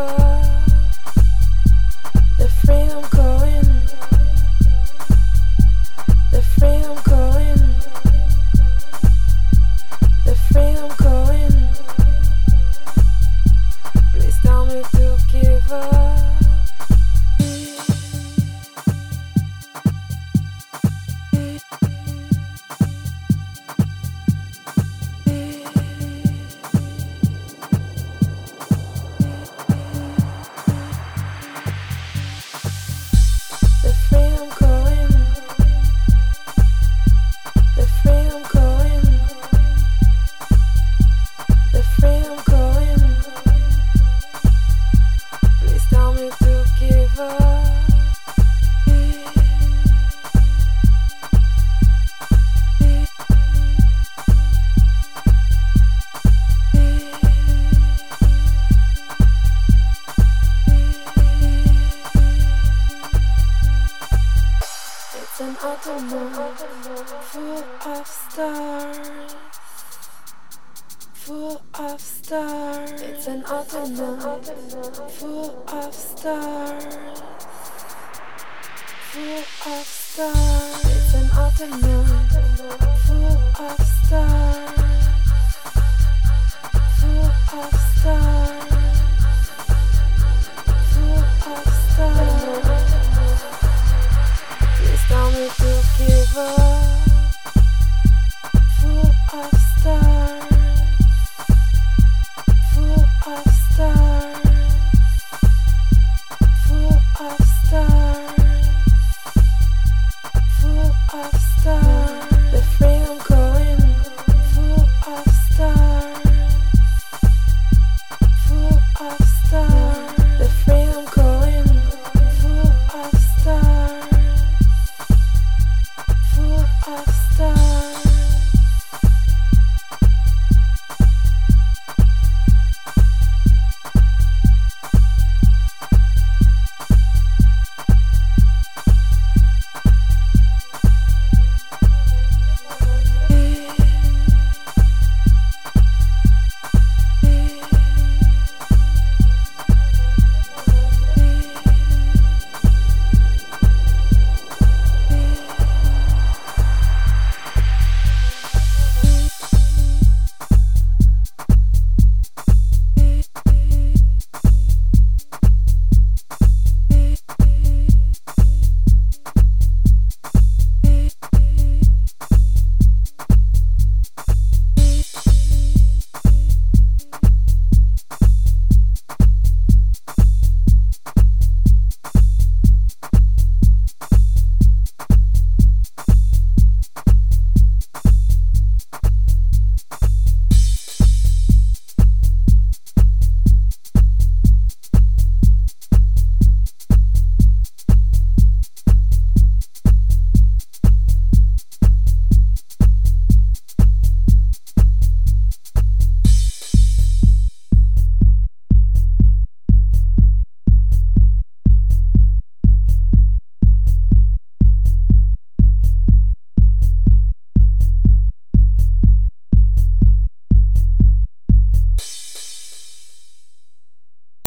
never It's an autumn full of stars. Full of stars. It's an autumn full of stars. Full of stars. It's an autumn full of stars. Full of stars. of stars.